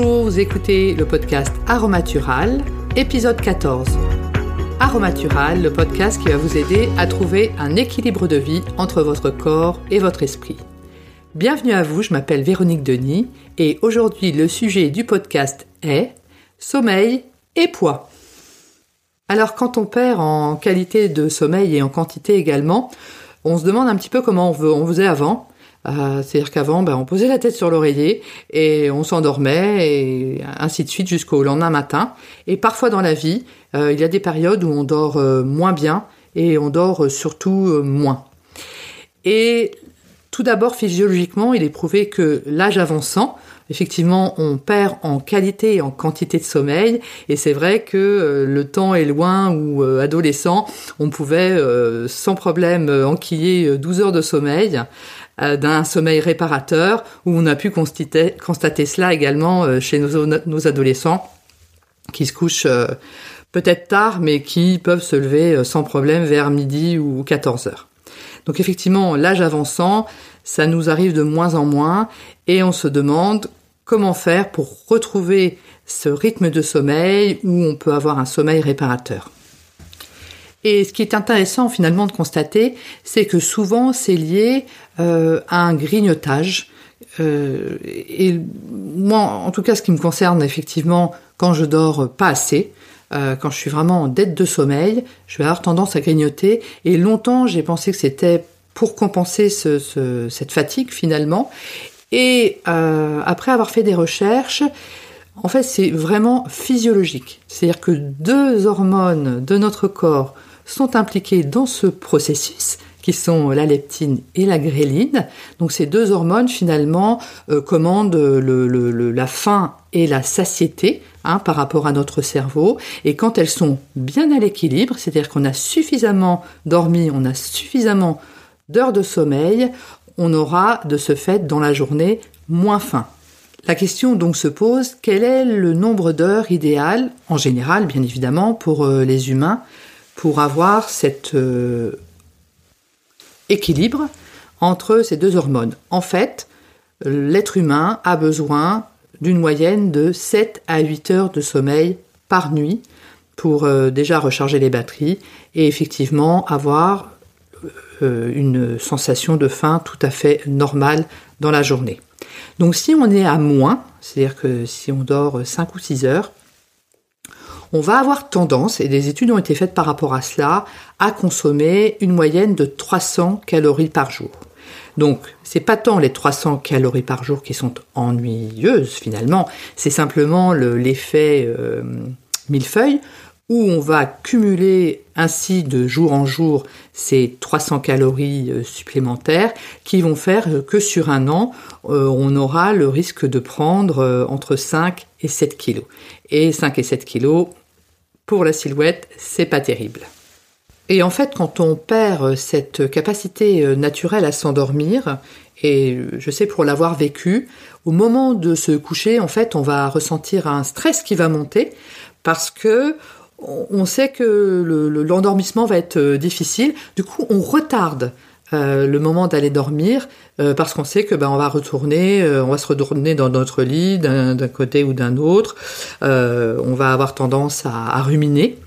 Vous écoutez le podcast Aromatural, épisode 14. Aromatural, le podcast qui va vous aider à trouver un équilibre de vie entre votre corps et votre esprit. Bienvenue à vous, je m'appelle Véronique Denis et aujourd'hui le sujet du podcast est sommeil et poids. Alors quand on perd en qualité de sommeil et en quantité également, on se demande un petit peu comment on, faisait avant. Euh, c'est-à-dire qu'avant, ben, on posait la tête sur l'oreiller et on s'endormait et ainsi de suite jusqu'au lendemain matin. Et parfois dans la vie, euh, il y a des périodes où on dort euh, moins bien et on dort surtout moins. Et tout d'abord, physiologiquement, il est prouvé que l'âge avançant, effectivement, on perd en qualité et en quantité de sommeil. Et c'est vrai que le temps est loin où, adolescent, on pouvait sans problème enquiller 12 heures de sommeil d'un sommeil réparateur, où on a pu constater, constater cela également chez nos, adolescents qui se couchent peut-être tard, mais qui peuvent se lever sans problème vers midi ou 14 heures. Donc effectivement, l'âge avançant, ça nous arrive de moins en moins et on se demande comment faire pour retrouver ce rythme de sommeil où on peut avoir un sommeil réparateur. Et ce qui est intéressant finalement de constater, c'est que souvent c'est lié euh, à un grignotage. Euh, et moi, en tout cas, ce qui me concerne effectivement, quand je dors pas assez, euh, quand je suis vraiment en dette de sommeil, je vais avoir tendance à grignoter. Et longtemps, j'ai pensé que c'était pour compenser cette fatigue finalement. Et après avoir fait des recherches, en fait, c'est vraiment physiologique. C'est-à-dire que deux hormones de notre corps sont impliquées dans ce processus qui sont la leptine et la gréline. Donc ces deux hormones finalement euh, commandent la faim et la satiété hein, par rapport à notre cerveau. Et quand elles sont bien à l'équilibre, c'est-à-dire qu'on a suffisamment dormi, on a suffisamment d'heures de sommeil, on aura de ce fait dans la journée moins faim. La question donc se pose, quel est le nombre d'heures idéal, en général bien évidemment, pour euh, les humains, pour avoir cet euh, équilibre entre ces deux hormones? En fait, l'être humain a besoin d'une moyenne de 7 à 8 heures de sommeil par nuit pour euh, déjà recharger les batteries et effectivement avoir une sensation de faim tout à fait normale dans la journée. Donc si on est à moins, c'est-à-dire que si on dort 5 ou 6 heures, on va avoir tendance, et des études ont été faites par rapport à cela, à consommer une moyenne de 300 calories par jour. Donc, c'est pas tant les 300 calories par jour qui sont ennuyeuses finalement, c'est simplement l'effet euh, millefeuille où on va cumuler ainsi de jour en jour ces 300 calories euh, supplémentaires qui vont faire que sur un an, euh, on aura le risque de prendre euh, entre 5 et 7 kilos. Et 5 et 7 kilos, pour la silhouette, c'est pas terrible. Et en fait, quand on perd cette capacité naturelle à s'endormir, et je sais pour l'avoir vécu, au moment de se coucher, en fait, on va ressentir un stress qui va monter parce que on sait que l'endormissement va être euh, difficile. Du coup, on retarde euh, le moment d'aller dormir euh, parce qu'on sait que ben on va retourner, on va se retourner dans notre lit d'un côté ou d'un autre. on va avoir tendance à, ruminer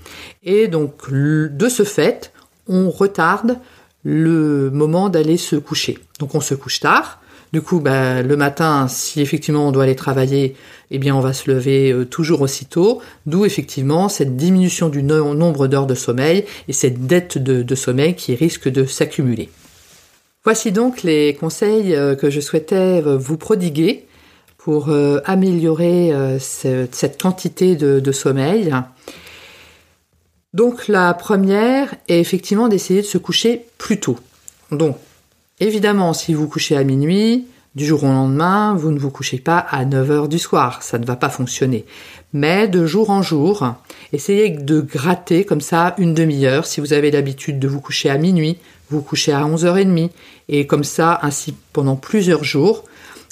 et donc de ce fait, on retarde le moment d'aller se coucher. Donc on se couche tard. Du coup, bah, le matin, si effectivement on doit aller travailler, eh bien on va se lever euh, toujours aussitôt, d'où effectivement cette diminution du nombre d'heures de sommeil et cette dette de, sommeil qui risque de s'accumuler. Voici donc les conseils euh, que je souhaitais euh, vous prodiguer pour améliorer cette quantité de, de sommeil. Donc la première est effectivement d'essayer de se coucher plus tôt. Donc Évidemment, si vous couchez à minuit, du jour au lendemain, vous ne vous couchez pas à 9 heures du soir, ça ne va pas fonctionner. Mais de jour en jour, essayez de gratter comme ça une demi-heure. Si vous avez l'habitude de vous coucher à minuit, vous couchez à 11h30. Et comme ça, ainsi pendant plusieurs jours,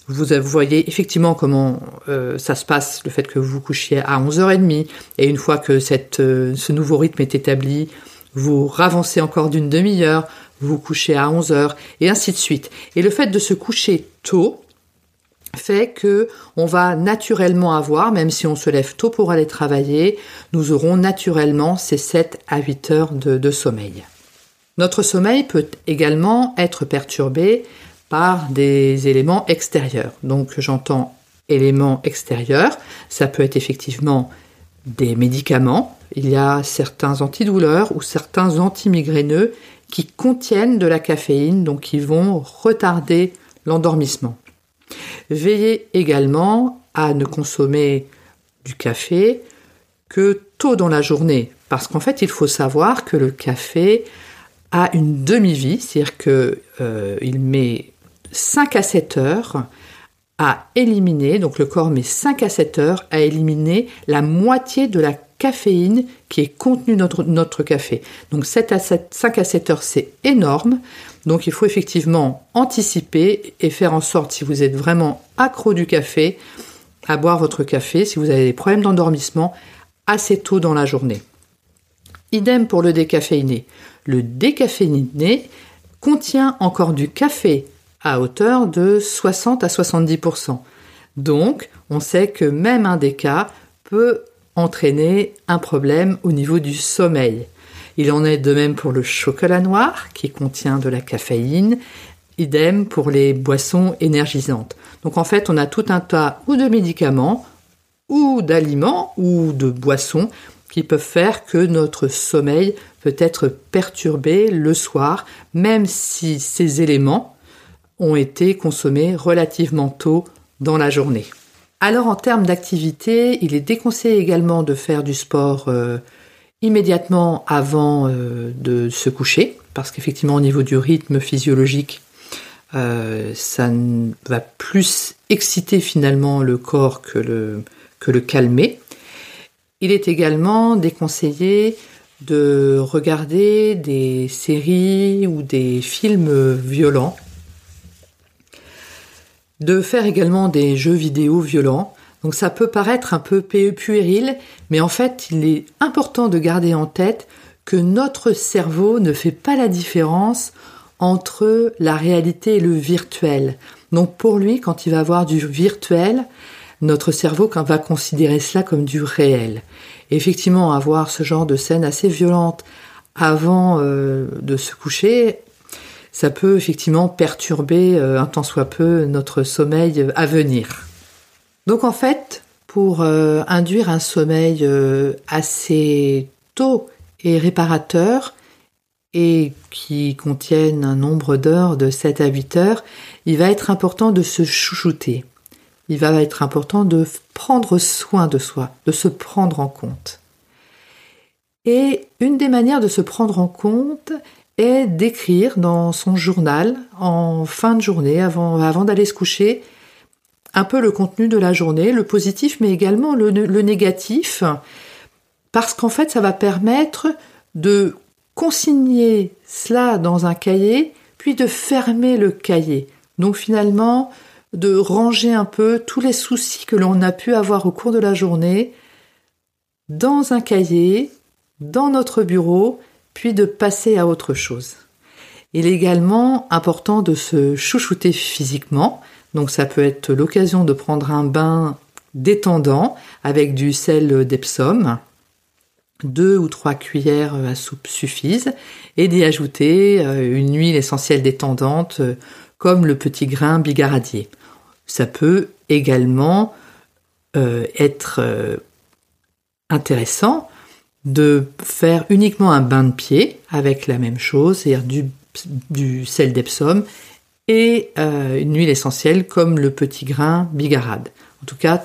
vous voyez effectivement comment euh, ça se passe, le fait que vous vous couchiez à 11h30. Et une fois que euh, ce nouveau rythme est établi, vous ravancez encore d'une demi-heure, vous couchez à 11 heures, et ainsi de suite. Et le fait de se coucher tôt fait que on va naturellement avoir, même si on se lève tôt pour aller travailler, nous aurons naturellement ces 7 à 8 heures de, sommeil. Notre sommeil peut également être perturbé par des éléments extérieurs. Donc j'entends éléments extérieurs, ça peut être effectivement des médicaments. Il y a certains antidouleurs ou certains antimigraineux qui contiennent de la caféine, donc qui vont retarder l'endormissement. Veillez également à ne consommer du café que tôt dans la journée, parce qu'en fait, il faut savoir que le café a une demi-vie, c'est-à-dire qu'il euh, met 5 à 7 heures à éliminer, donc le corps met 5 à 7 heures à éliminer la moitié de la caféine qui est contenue dans notre, café. Donc 7 à 7, 5 à 7 heures, c'est énorme. Donc il faut effectivement anticiper et faire en sorte, si vous êtes vraiment accro du café, à boire votre café, si vous avez des problèmes d'endormissement, assez tôt dans la journée. Idem pour le décaféiné. Le décaféiné contient encore du café à hauteur de 60 à 70%. Donc, on sait que même un déca peut entraîner un problème au niveau du sommeil. Il en est de même pour le chocolat noir qui contient de la caféine, idem pour les boissons énergisantes. Donc en fait, on a tout un tas ou de médicaments ou d'aliments ou de boissons qui peuvent faire que notre sommeil peut être perturbé le soir, même si ces éléments ont été consommés relativement tôt dans la journée. Alors en termes d'activité, il est déconseillé également de faire du sport euh, immédiatement avant euh, de se coucher, parce qu'effectivement au niveau du rythme physiologique, euh, ça va plus exciter finalement le corps que le, que le calmer. Il est également déconseillé de regarder des séries ou des films violents, de faire également des jeux vidéo violents, donc ça peut paraître un peu puéril, mais en fait il est important de garder en tête que notre cerveau ne fait pas la différence entre la réalité et le virtuel. Donc pour lui, quand il va avoir du virtuel, notre cerveau va considérer cela comme du réel. effectivement, avoir ce genre de scène assez violente avant euh, de se coucher, ça peut effectivement perturber euh, un tant soit peu notre sommeil à venir. Donc en fait, pour euh, induire un sommeil euh, assez tôt et réparateur, et qui contienne un nombre d'heures de 7 à 8 heures, il va être important de se chouchouter. Il va être important de prendre soin de soi, de se prendre en compte. Et une des manières de se prendre en compte d'écrire dans son journal en fin de journée, avant, avant d'aller se coucher, un peu le contenu de la journée, le positif mais également le, négatif, parce qu'en fait ça va permettre de consigner cela dans un cahier, puis de fermer le cahier. Donc finalement, de ranger un peu tous les soucis que l'on a pu avoir au cours de la journée dans un cahier, dans notre bureau, puis de passer à autre chose. Il est également important de se chouchouter physiquement, donc ça peut être l'occasion de prendre un bain détendant avec du sel d'Epsom. Deux ou trois cuillères à soupe suffisent et d'y ajouter euh, une huile essentielle détendante euh, comme le petit grain bigaradier. Ça peut également euh, être intéressant de faire uniquement un bain de pied avec la même chose, c'est-à-dire du, sel d'Epsom et euh, une huile essentielle comme le petit grain bigarade. En tout cas,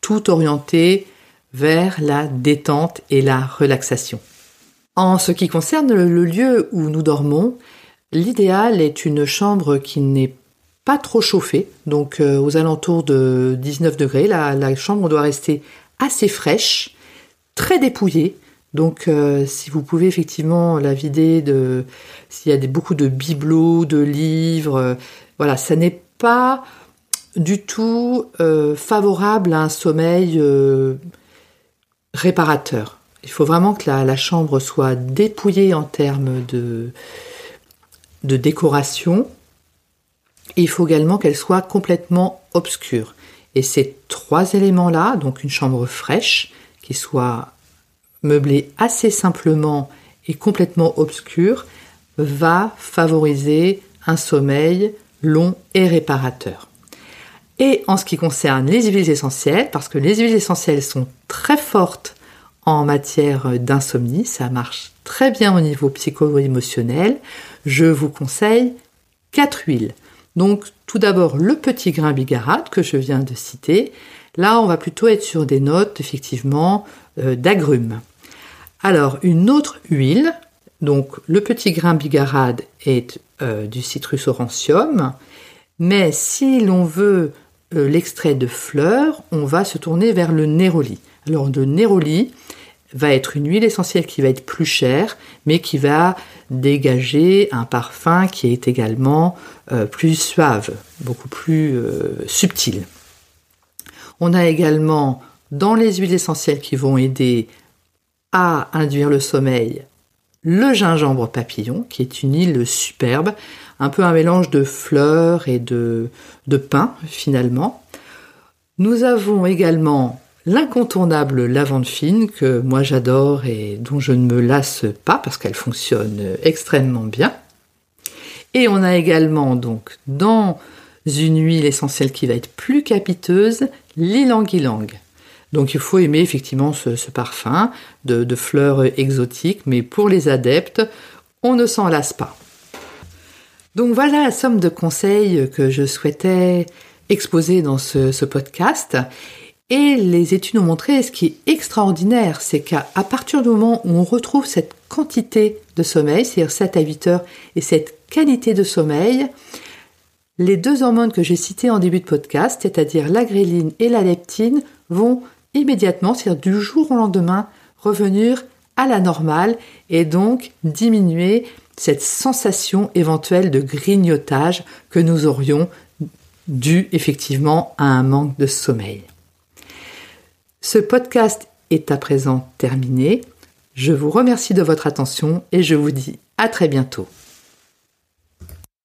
tout orienté vers la détente et la relaxation. En ce qui concerne le lieu où nous dormons, l'idéal est une chambre qui n'est pas trop chauffée, donc euh, aux alentours de 19 degrés. La, chambre doit rester assez fraîche, très dépouillée. Donc euh, si vous pouvez effectivement la vider de s'il y a beaucoup de bibelots, de livres, euh, voilà, ça n'est pas du tout euh, favorable à un sommeil réparateur. Il faut vraiment que la, chambre soit dépouillée en termes de, de décoration. il faut également qu'elle soit complètement obscur. Et ces trois éléments-là, donc une chambre fraîche, qui soit meublée assez simplement et complètement obscure, va favoriser un sommeil long et réparateur. Et en ce qui concerne les huiles essentielles, parce que les huiles essentielles sont très fortes en matière d'insomnie, ça marche très bien au niveau psycho-émotionnel, je vous conseille quatre huiles. Donc tout d'abord le petit grain bigarade que je viens de citer. Là, on va plutôt être sur des notes effectivement euh, d'agrumes. Alors une autre huile, donc le petit grain bigarade est euh, du citrus aurantium, mais si l'on veut euh, l'extrait de fleurs, on va se tourner vers le néroli. Alors le néroli va être une huile essentielle qui va être plus chère, mais qui va dégager un parfum qui est également euh, plus suave, beaucoup plus subtil. On a également dans les huiles essentielles qui vont aider induire le sommeil le gingembre papillon, qui est une île superbe, un peu un mélange de fleurs et de, de finalement. Nous avons également l'incontournable lavande fine que moi j'adore et dont je ne me lasse pas parce qu'elle fonctionne extrêmement bien. Et on a également donc dans une huile essentielle qui va être plus capiteuse, l'ilang-ilang. Donc il faut aimer effectivement ce, parfum de, fleurs exotiques, mais pour les adeptes, on ne s'en lasse pas. Donc voilà la somme de conseils que je souhaitais exposer dans ce, podcast. Et les études ont montré ce qui est extraordinaire, c'est qu'à partir du moment où on retrouve cette quantité de sommeil, c'est-à-dire 7 à 8 heures, et cette qualité de sommeil, les deux hormones que j'ai citées en début de podcast, c'est-à-dire la gréline et la leptine, vont immédiatement, c'est-à-dire du jour au lendemain, revenir à la normale et donc diminuer cette sensation éventuelle de grignotage que nous aurions dû effectivement à un manque de sommeil. Ce podcast est à présent terminé. Je vous remercie de votre attention et je vous dis à très bientôt.